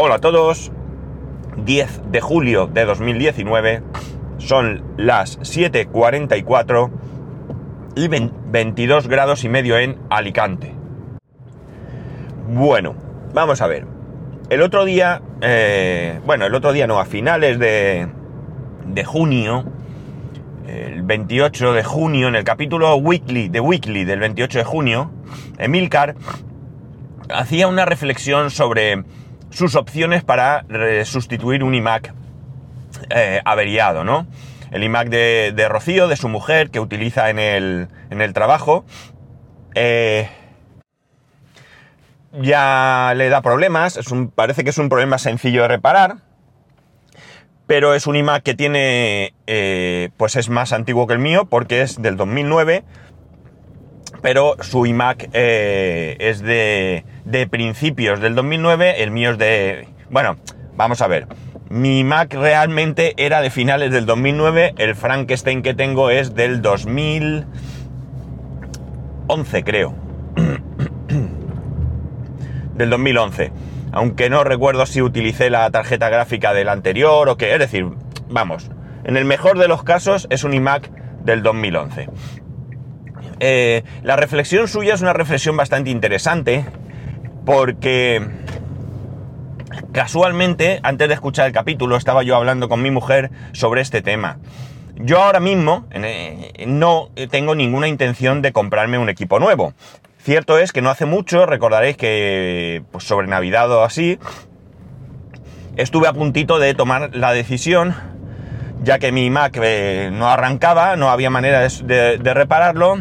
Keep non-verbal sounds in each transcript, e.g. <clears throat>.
Hola a todos, 10 de julio de 2019, son las 7.44 y 22 grados y medio en Alicante. Bueno, vamos a ver. El otro día, eh, bueno, el otro día no, a finales de, de junio, el 28 de junio, en el capítulo Weekly, de Weekly del 28 de junio, Emilcar hacía una reflexión sobre sus opciones para sustituir un iMac eh, averiado, ¿no? El iMac de, Rocío, de su mujer, que utiliza en el, en el trabajo, eh, ya le da problemas, parece que es un problema sencillo de reparar, pero es un iMac que tiene, eh, pues es más antiguo que el mío, porque es del 2009, pero su iMac eh, es de, de, principios del 2009, el mío es de... Bueno, vamos a ver. Mi Mac realmente era de finales del 2009, el Frankenstein que tengo es del 2011, creo. <coughs> del 2011. Aunque no recuerdo si utilicé la tarjeta gráfica del anterior o qué. Es decir, vamos, en el mejor de los casos es un iMac del 2011. Eh, la reflexión suya es una reflexión bastante interesante porque casualmente, antes de escuchar el capítulo, estaba yo hablando con mi mujer sobre este tema. Yo ahora mismo eh, no tengo ninguna intención de comprarme un equipo nuevo. Cierto es que no hace mucho, recordaréis que pues sobre Navidad o así, estuve a puntito de tomar la decisión, ya que mi Mac eh, no arrancaba, no había manera de repararlo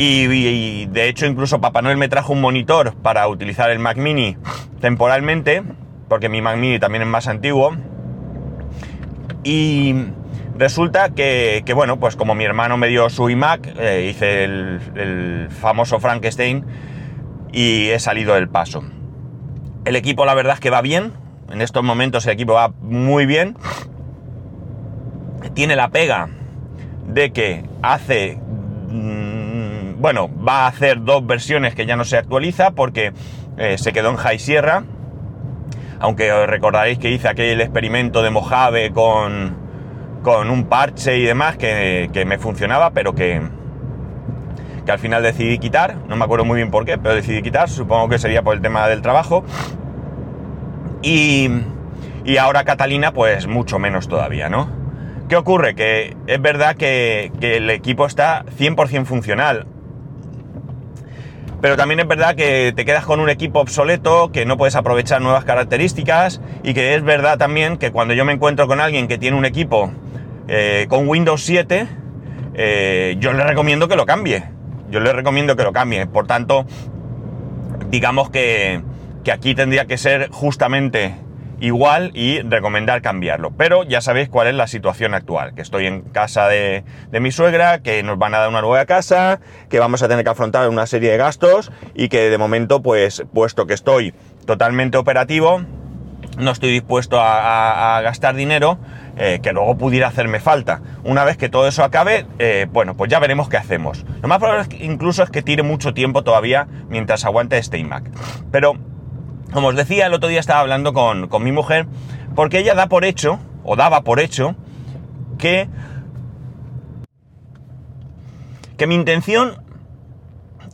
y, de hecho incluso Papá Noel me trajo un monitor para utilizar el Mac Mini temporalmente, porque mi Mac Mini también es más antiguo. Y resulta que, bueno, pues como mi hermano me dio su iMac, eh, hice el, el famoso Frankenstein y he salido del paso. El equipo la verdad es que va bien, en estos momentos el equipo va muy bien. Tiene la pega de que hace bueno, va a hacer dos versiones que ya no se actualiza porque eh, se quedó en High Sierra. Aunque recordaréis que hice aquel experimento de Mojave con, con un parche y demás que, me funcionaba, pero que, que al final decidí quitar. No me acuerdo muy bien por qué, pero decidí quitar. Supongo que sería por el tema del trabajo. Y, y ahora Catalina, pues mucho menos todavía, ¿no? ¿Qué ocurre? Que es verdad que, el equipo está 100% funcional. Pero también es verdad que te quedas con un equipo obsoleto, que no puedes aprovechar nuevas características y que es verdad también que cuando yo me encuentro con alguien que tiene un equipo eh, con Windows 7, eh, yo le recomiendo que lo cambie. Yo le recomiendo que lo cambie. Por tanto, digamos que, que aquí tendría que ser justamente igual y recomendar cambiarlo. Pero ya sabéis cuál es la situación actual, que estoy en casa de, mi suegra, que nos van a dar una nueva casa, que vamos a tener que afrontar una serie de gastos y que de momento, pues, puesto que estoy totalmente operativo, no estoy dispuesto a, gastar dinero eh, que luego pudiera hacerme falta. Una vez que todo eso acabe, eh, bueno, pues ya veremos qué hacemos. Lo más probable incluso es que tire mucho tiempo todavía mientras aguante este iMac. Pero como os decía, el otro día estaba hablando con, mi mujer, porque ella da por hecho, o daba por hecho, que, que mi intención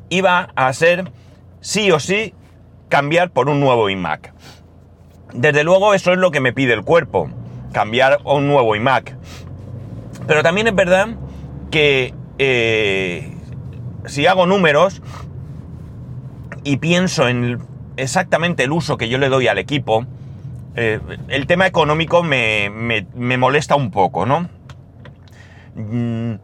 iba a ser sí o sí cambiar por un nuevo iMac. Desde luego eso es lo que me pide el cuerpo, cambiar a un nuevo iMac. Pero también es verdad que eh, si hago números y pienso en exactamente el uso que yo le doy al equipo, eh, el tema económico me, molesta un poco, ¿no? Mm,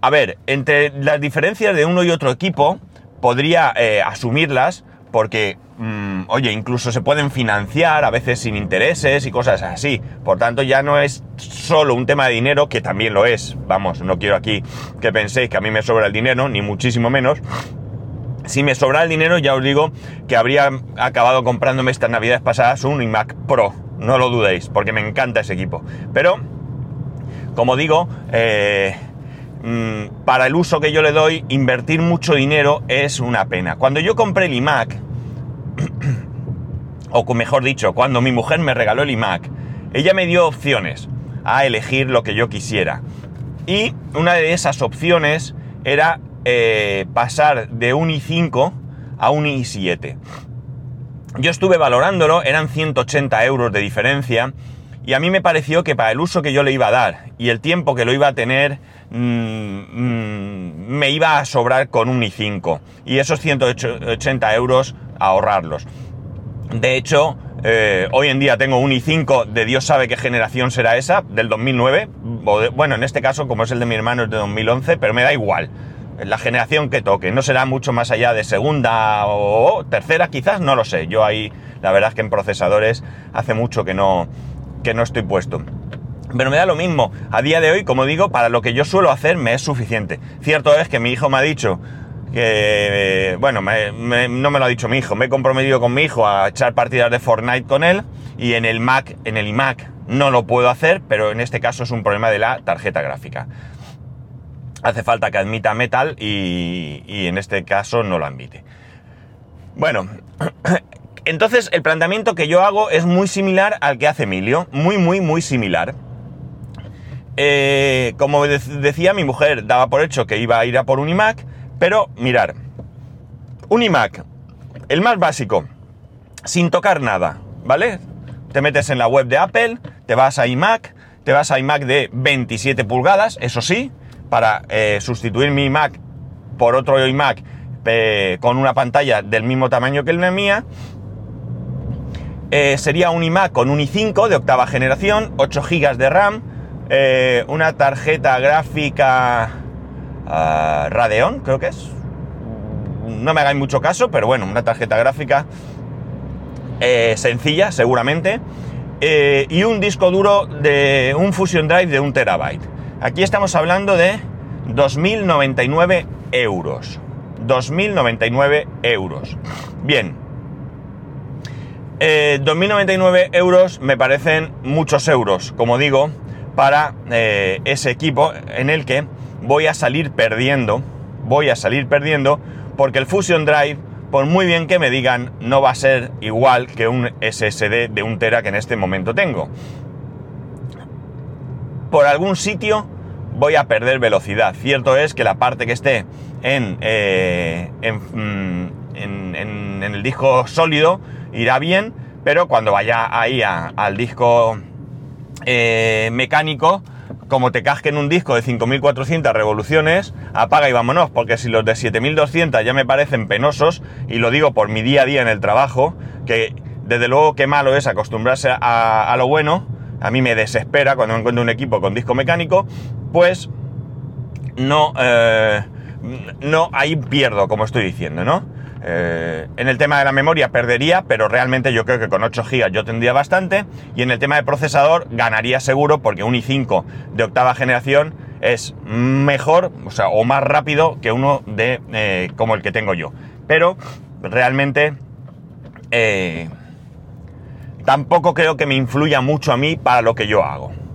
a ver, entre las diferencias de uno y otro equipo, podría eh, asumirlas porque, mm, oye, incluso se pueden financiar a veces sin intereses y cosas así. Por tanto, ya no es solo un tema de dinero, que también lo es. Vamos, no quiero aquí que penséis que a mí me sobra el dinero, ni muchísimo menos. Si me sobra el dinero, ya os digo que habría acabado comprándome estas navidades pasadas un iMac Pro. No lo dudéis, porque me encanta ese equipo. Pero, como digo, eh, mm, para el uso que yo le doy, invertir mucho dinero es una pena. Cuando yo compré el iMac, <clears throat> o mejor dicho, cuando mi mujer me regaló el iMac, ella me dio opciones a elegir lo que yo quisiera. Y una de esas opciones era eh, pasar de un i5 a un i7. Yo estuve valorándolo, eran 180 euros de diferencia, y a mí me pareció que para el uso que yo le iba a dar y el tiempo que lo iba a tener, mm, mm, me iba a sobrar con un i5. Y esos 180 euros ahorrarlos. De hecho, eh, hoy en día tengo un i5 de Dios sabe qué generación será esa, del 2009. bueno, en este caso, como es el de mi hermano, es de 2011, pero me da igual. La generación que toque, no será mucho más allá de segunda o tercera, quizás, no lo sé. Yo ahí, la verdad es que en procesadores hace mucho que no, que no estoy puesto. Pero me da lo mismo. A día de hoy, como digo, para lo que yo suelo hacer me es suficiente. Cierto es que mi hijo me ha dicho que, bueno, no me lo ha dicho mi hijo, me he comprometido con mi hijo a echar partidas de Fortnite con él y en el Mac, en el iMac no lo puedo hacer, pero en este caso es un problema de la tarjeta gráfica. Hace falta que admita Metal y, y en este caso no lo admite. Bueno, <clears throat> entonces el planteamiento que yo hago es muy similar al que hace Emilio, muy, muy, muy similar. Eh, como decía mi mujer, daba por hecho que iba a ir a por un iMac, pero mirar, un iMac, el más básico, sin tocar nada, ¿vale? Te metes en la web de Apple, te vas a iMac, te vas a iMac de 27 pulgadas, eso sí, para eh, sustituir mi iMac por otro iMac eh, con una pantalla del mismo tamaño que la mía. Eh, sería un iMac con un i5 de octava generación, 8 GB de RAM, una tarjeta gráfica uh, Radeon, creo que es. No me hagáis mucho caso, pero bueno, una tarjeta gráfica sencilla, seguramente. Y un disco duro de un Fusion Drive de un terabyte. Aquí estamos hablando de 2.099 euros. 2.099 euros. Bien. 2.099 eh, euros me parecen muchos euros, como digo, para ese equipo en el que voy a salir perdiendo, voy a salir perdiendo porque el Fusion Drive, por muy bien que me digan, no va a ser igual que un SSD de un tera que en este momento tengo. Por algún sitio voy a perder velocidad. Cierto es que la parte que esté en, eh, mm, en, el disco sólido irá bien, pero cuando vaya ahí al disco eh, mecánico, como te casquen un disco de 5400 revoluciones, apaga y vámonos, porque si los de 7200 ya me parecen penosos, y lo digo por mi día a día en el trabajo, que desde luego qué malo es acostumbrarse a, lo bueno, a mí me desespera cuando encuentro un equipo con disco mecánico, pues no, eh, no, ahí pierdo, como estoy diciendo, ¿no? Eh, en el tema de la memoria perdería, pero realmente yo creo que con 8 GB yo tendría bastante. Y en el tema de procesador ganaría seguro porque un i5 de octava generación es mejor, o sea, o más rápido que uno de eh, como el que tengo yo. Pero realmente tampoco creo que me influya mucho a mí para lo que yo hago.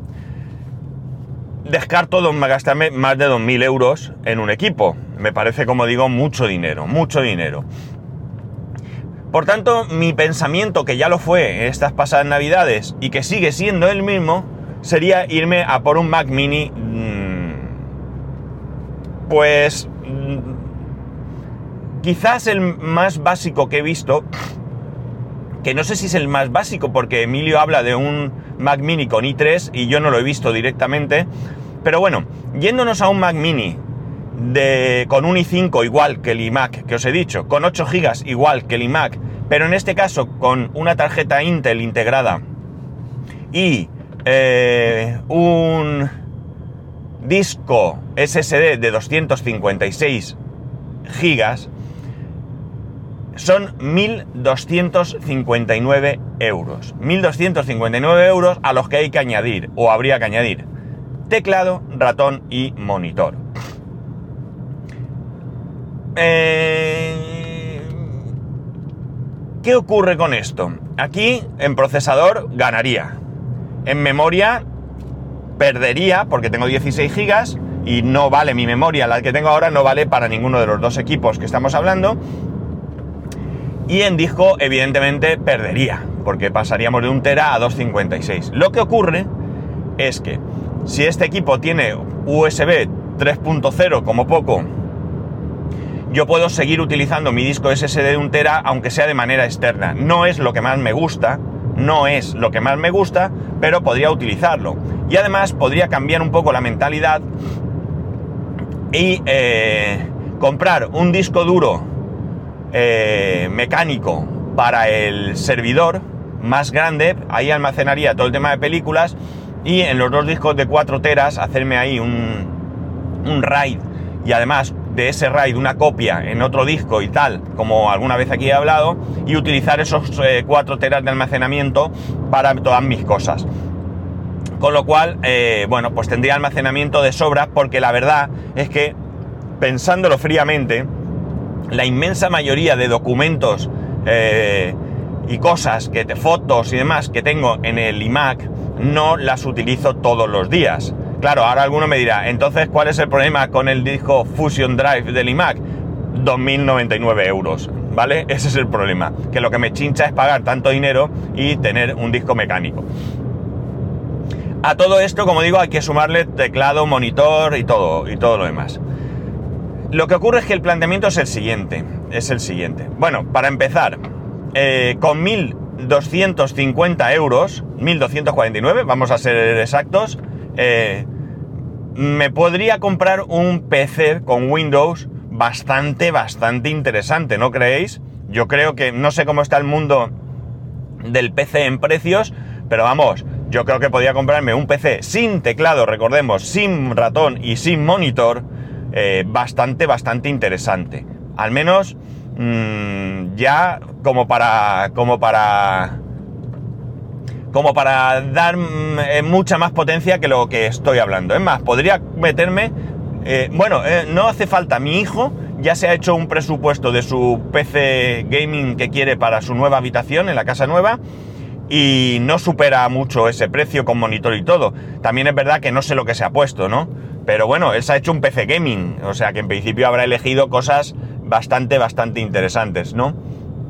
Descarto gastarme más de 2.000 euros en un equipo me parece, como digo, mucho dinero, mucho dinero. Por tanto, mi pensamiento, que ya lo fue estas pasadas navidades y que sigue siendo el mismo, sería irme a por un Mac mini. Mm, pues. Mm, quizás el más básico que he visto. Que no sé si es el más básico, porque Emilio habla de un Mac mini con i3 y yo no lo he visto directamente. Pero bueno, yéndonos a un Mac mini con un i5 igual que el iMac que os he dicho, con 8 GB igual que el iMac, pero en este caso con una tarjeta Intel integrada y eh, un disco SSD de 256 GB, son 1.259 euros. 1.259 euros a los que hay que añadir, o habría que añadir, teclado, ratón y monitor. Eh, ¿Qué ocurre con esto? Aquí en procesador ganaría. En memoria perdería porque tengo 16 gigas y no vale mi memoria, la que tengo ahora no vale para ninguno de los dos equipos que estamos hablando. Y en disco evidentemente perdería, porque pasaríamos de un tera a 256. Lo que ocurre es que si este equipo tiene USB 3.0 como poco, yo puedo seguir utilizando mi disco SSD de un tera aunque sea de manera externa. No es lo que más me gusta, no es lo que más me gusta, pero podría utilizarlo. Y además podría cambiar un poco la mentalidad y eh, comprar un disco duro eh, mecánico para el servidor más grande, ahí almacenaría todo el tema de películas y en los dos discos de 4 teras hacerme ahí un, un RAID y además de ese RAID una copia en otro disco y tal, como alguna vez aquí he hablado, y utilizar esos 4 eh, teras de almacenamiento para todas mis cosas. Con lo cual, eh, bueno, pues tendría almacenamiento de sobra porque la verdad es que, pensándolo fríamente, la inmensa mayoría de documentos eh, y cosas, que fotos y demás que tengo en el iMac, no las utilizo todos los días. Claro, ahora alguno me dirá, entonces, ¿cuál es el problema con el disco Fusion Drive del iMac? 2.099 euros, ¿vale? Ese es el problema, que lo que me chincha es pagar tanto dinero y tener un disco mecánico. A todo esto, como digo, hay que sumarle teclado, monitor y todo, y todo lo demás. Lo que ocurre es que el planteamiento es el siguiente, es el siguiente. Bueno, para empezar, eh, con 1.250 euros, 1.249, vamos a ser exactos, eh, me podría comprar un PC con Windows bastante, bastante interesante, ¿no creéis? Yo creo que no sé cómo está el mundo del PC en precios, pero vamos, yo creo que podría comprarme un PC sin teclado, recordemos, sin ratón y sin monitor, eh, bastante, bastante interesante. Al menos mmm, ya como para, como para, como para dar mm, eh, mucha más potencia que lo que estoy hablando. Es más, podría meterme, eh, bueno, eh, no hace falta, mi hijo ya se ha hecho un presupuesto de su PC gaming que quiere para su nueva habitación en la casa nueva y no supera mucho ese precio con monitor y todo. También es verdad que no sé lo que se ha puesto, ¿no? Pero bueno, él se ha hecho un PC gaming, o sea que en principio habrá elegido cosas bastante, bastante interesantes, ¿no?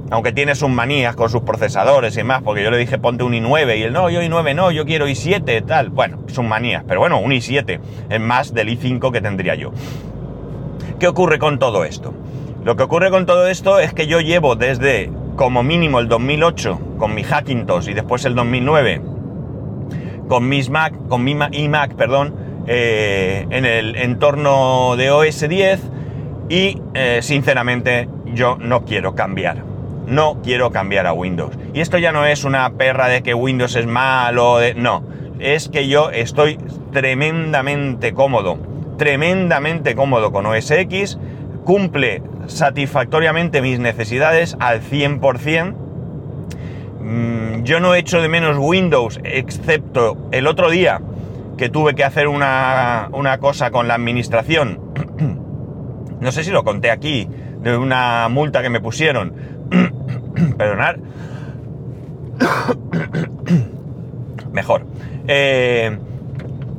Aunque tiene sus manías con sus procesadores y más, porque yo le dije ponte un i9 y él no, yo i9 no, yo quiero i7, tal. Bueno, sus manías, pero bueno, un i7 es más del i5 que tendría yo. ¿Qué ocurre con todo esto? Lo que ocurre con todo esto es que yo llevo desde como mínimo el 2008 con mi Hackintosh y después el 2009 con mis Mac, con mi iMac, perdón, eh, en el entorno de OS 10 y eh, sinceramente yo no quiero cambiar. No quiero cambiar a Windows. Y esto ya no es una perra de que Windows es malo, no. Es que yo estoy tremendamente cómodo, tremendamente cómodo con OS X, cumple satisfactoriamente mis necesidades al 100%. Mm, yo no he hecho de menos Windows, excepto el otro día que tuve que hacer una, una cosa con la administración. No sé si lo conté aquí, de una multa que me pusieron. <coughs> Perdonar. <coughs> Mejor. Eh,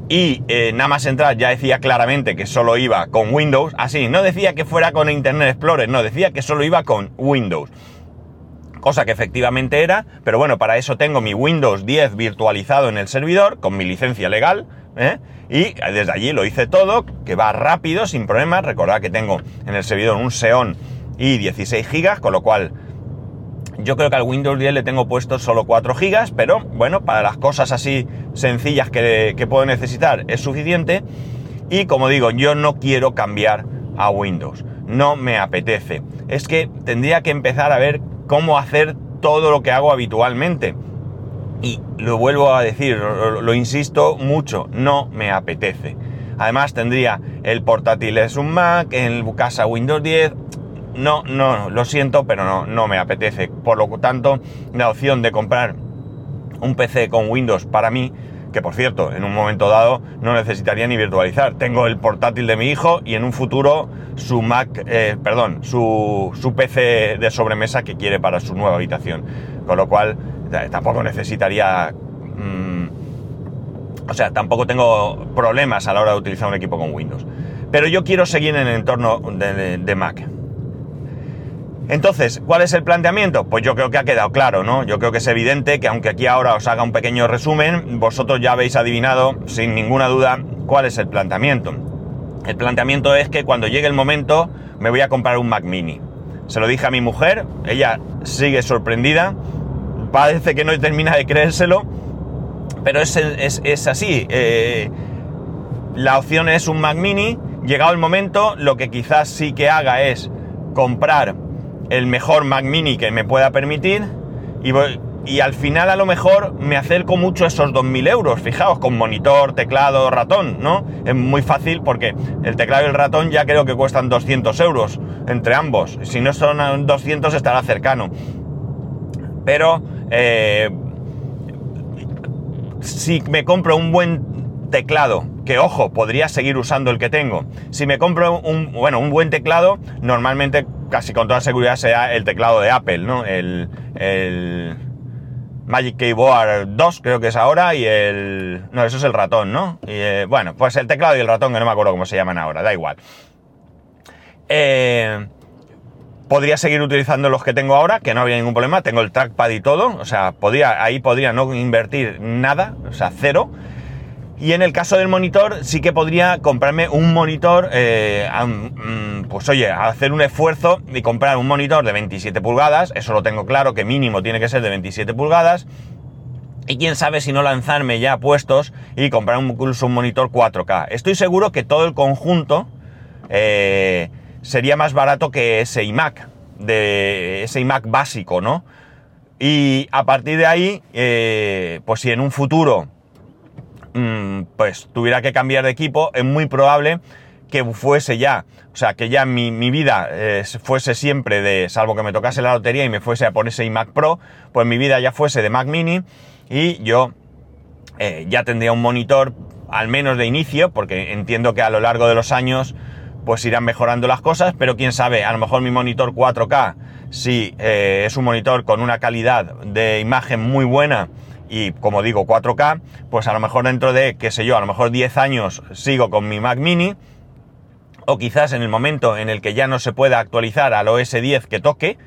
y eh, nada más entrar ya decía claramente que solo iba con Windows. Así, no decía que fuera con Internet Explorer, no, decía que solo iba con Windows. Cosa que efectivamente era, pero bueno, para eso tengo mi Windows 10 virtualizado en el servidor, con mi licencia legal, ¿eh? y desde allí lo hice todo, que va rápido, sin problemas. Recordad que tengo en el servidor un Xeon y 16 GB, con lo cual yo creo que al Windows 10 le tengo puesto solo 4 GB, pero bueno, para las cosas así sencillas que, puedo necesitar es suficiente. Y como digo, yo no quiero cambiar a Windows. No me apetece. Es que tendría que empezar a ver cómo hacer todo lo que hago habitualmente. Y lo vuelvo a decir, lo, insisto mucho, no me apetece. Además tendría el portátil es un Mac, en casa Windows 10, no, no, lo siento, pero no, no me apetece. Por lo tanto, la opción de comprar un PC con Windows para mí, que por cierto, en un momento dado no necesitaría ni virtualizar. Tengo el portátil de mi hijo y en un futuro su Mac, eh, perdón, su, su, PC de sobremesa que quiere para su nueva habitación. Con lo cual, tampoco necesitaría... Mm, o sea, tampoco tengo problemas a la hora de utilizar un equipo con Windows. Pero yo quiero seguir en el entorno de Mac. Entonces, ¿cuál es el planteamiento? Pues yo creo que ha quedado claro, ¿no? Yo creo que es evidente que aunque aquí ahora os haga un pequeño resumen, vosotros ya habéis adivinado sin ninguna duda cuál es el planteamiento. El planteamiento es que cuando llegue el momento me voy a comprar un Mac mini. Se lo dije a mi mujer, ella sigue sorprendida, parece que no termina de creérselo, pero es, es, así. Eh, la opción es un Mac mini, llegado el momento, lo que quizás sí que haga es comprar el mejor Mac mini que me pueda permitir y, y al final a lo mejor me acerco mucho a esos 2.000 euros, fijaos, con monitor, teclado, ratón, ¿no? Es muy fácil porque el teclado y el ratón ya creo que cuestan 200 euros entre ambos. Si no son 200 estará cercano. Pero eh, si me compro un buen teclado, que ojo, podría seguir usando el que tengo. Si me compro un, bueno, un buen teclado, normalmente casi con toda seguridad sea el teclado de Apple, ¿no? El, el Magic Keyboard 2 creo que es ahora y el... No, eso es el ratón, ¿no? Eh, bueno, pues el teclado y el ratón que no me acuerdo cómo se llaman ahora, da igual. Eh, podría seguir utilizando los que tengo ahora, que no habría ningún problema, tengo el trackpad y todo, o sea, podría, ahí podría no invertir nada, o sea, cero. Y en el caso del monitor, sí que podría comprarme un monitor, eh, mm, pues oye, hacer un esfuerzo y comprar un monitor de 27 pulgadas, eso lo tengo claro, que mínimo tiene que ser de 27 pulgadas. Y quién sabe si no lanzarme ya puestos y comprar un, un monitor 4K. Estoy seguro que todo el conjunto eh, sería más barato que ese iMac, de ese iMac básico, ¿no? Y a partir de ahí, eh, pues si en un futuro Mm, pues tuviera que cambiar de equipo, es muy probable que fuese ya, o sea, que ya mi, vida eh, fuese siempre de, salvo que me tocase la lotería y me fuese a por ese iMac Pro, pues mi vida ya fuese de Mac Mini y yo eh, ya tendría un monitor, al menos de inicio, porque entiendo que a lo largo de los años pues irán mejorando las cosas, pero quién sabe, a lo mejor mi monitor 4K, si eh, es un monitor con una calidad de imagen muy buena, y como digo 4K, pues a lo mejor dentro de, qué sé yo, a lo mejor 10 años sigo con mi Mac mini, o quizás en el momento en el que ya no se pueda actualizar al OS 10 que toque,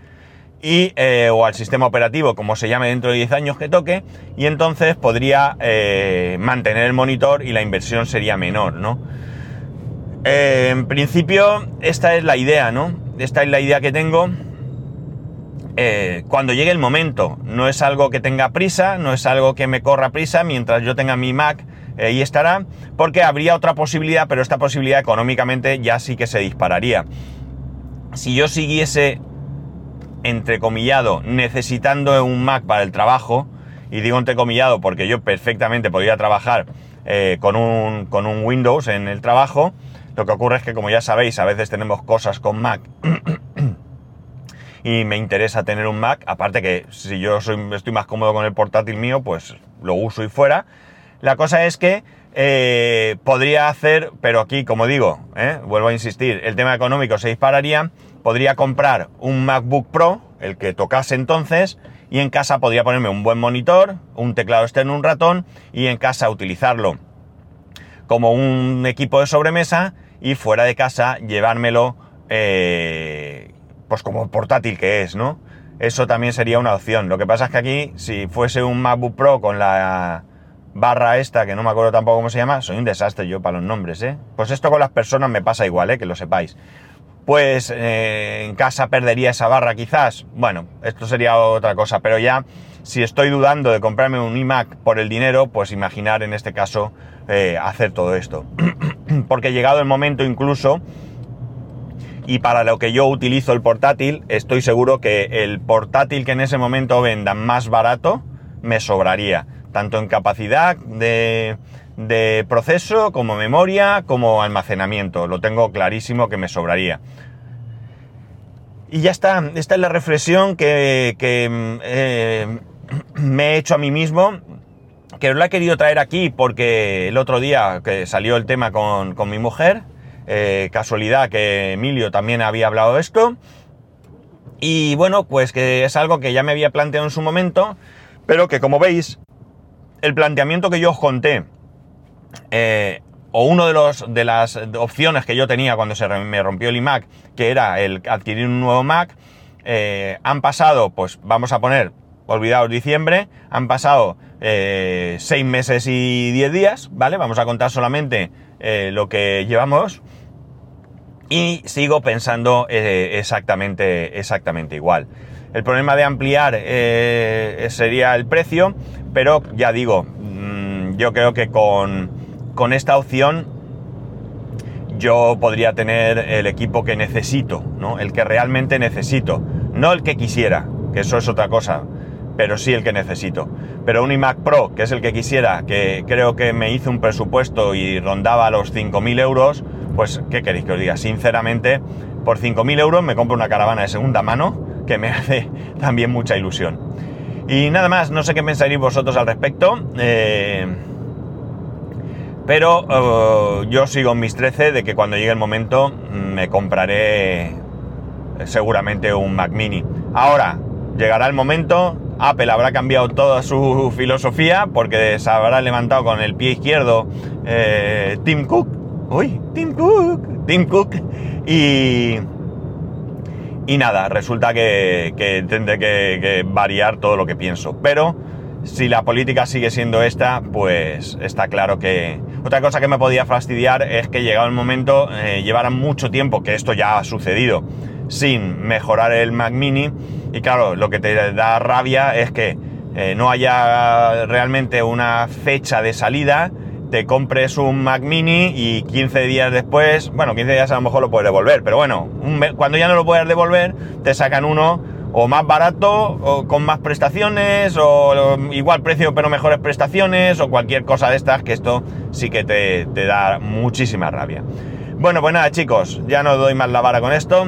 y, eh, o al sistema operativo, como se llame dentro de 10 años que toque, y entonces podría eh, mantener el monitor y la inversión sería menor, ¿no? Eh, en principio, esta es la idea, ¿no? Esta es la idea que tengo. Eh, cuando llegue el momento. No es algo que tenga prisa, no es algo que me corra prisa, mientras yo tenga mi Mac, eh, ahí estará, porque habría otra posibilidad, pero esta posibilidad económicamente ya sí que se dispararía. Si yo siguiese, entrecomillado, necesitando un Mac para el trabajo, y digo entrecomillado porque yo perfectamente podría trabajar eh, con, un, con un Windows en el trabajo, lo que ocurre es que como ya sabéis, a veces tenemos cosas con Mac y me interesa tener un Mac, aparte que si yo soy, estoy más cómodo con el portátil mío, pues lo uso y fuera. La cosa es que eh, podría hacer, pero aquí, como digo, eh, vuelvo a insistir, el tema económico se dispararía, podría comprar un MacBook Pro, el que tocase entonces, y en casa podría ponerme un buen monitor, un teclado externo, un ratón, y en casa utilizarlo. Como un equipo de sobremesa y fuera de casa llevármelo eh, pues como portátil que es, ¿no? Eso también sería una opción. Lo que pasa es que aquí, si fuese un MacBook Pro con la barra esta, que no me acuerdo tampoco cómo se llama, soy un desastre yo para los nombres, ¿eh? Pues esto con las personas me pasa igual, ¿eh? Que lo sepáis. Pues eh, en casa perdería esa barra quizás. Bueno, esto sería otra cosa, pero ya si estoy dudando de comprarme un iMac por el dinero, pues imaginar en este caso eh, hacer todo esto. <clears throat> Porque llegado el momento incluso y para lo que yo utilizo el portátil, estoy seguro que el portátil que en ese momento venda más barato me sobraría, tanto en capacidad de, proceso como memoria como almacenamiento. Lo tengo clarísimo que me sobraría. Y ya está, esta es la reflexión que, eh, me he hecho a mí mismo, que os la he querido traer aquí porque el otro día que salió el tema con, con mi mujer, eh, casualidad que Emilio también había hablado de esto. Y bueno, pues que es algo que ya me había planteado en su momento, pero que como veis, el planteamiento que yo os conté, eh, o uno de, de las opciones que yo tenía cuando se me rompió el iMac, que era el adquirir un nuevo Mac, eh, han pasado, pues vamos a poner, olvidaos diciembre, han pasado eh, seis meses y diez días, ¿vale? Vamos a contar solamente eh, lo que llevamos y sigo pensando exactamente, exactamente igual. El problema de ampliar sería el precio, pero ya digo, mm, yo creo que con, con esta opción yo podría tener el equipo que necesito, ¿no? El que realmente necesito, no el que quisiera, que eso es otra cosa, pero sí el que necesito. Pero un iMac Pro, que es el que quisiera, que creo que me hizo un presupuesto y rondaba los 5.000 euros, pues, ¿qué queréis que os diga? Sinceramente, por 5.000 euros me compro una caravana de segunda mano, que me <laughs> hace también mucha ilusión. Y nada más, no sé qué pensaréis vosotros al respecto. Eh, pero eh, yo sigo en mis 13 de que cuando llegue el momento mm, me compraré seguramente un Mac mini. Ahora, llegará el momento, Apple habrá cambiado toda su filosofía porque se habrá levantado con el pie izquierdo eh, Tim Cook. Uy, Tim Cook, Tim Cook. Y, y nada, resulta que, tendré que variar todo lo que pienso. Pero si la política sigue siendo esta, pues está claro que... Otra cosa que me podía fastidiar es que llegado el momento eh, mucho tiempo, que esto ya ha sucedido, sin mejorar el Mac mini. Y claro, lo que te da rabia es que eh, no haya realmente una fecha de salida, te compres un Mac mini y 15 días después, bueno, 15 días a lo mejor lo puedes devolver, pero bueno, cuando ya no lo puedes devolver, te sacan uno o más barato, o con más prestaciones, o igual precio pero mejores prestaciones, o cualquier cosa de estas, que esto sí que te, da muchísima rabia. Bueno, pues nada chicos, ya no doy más la vara con esto,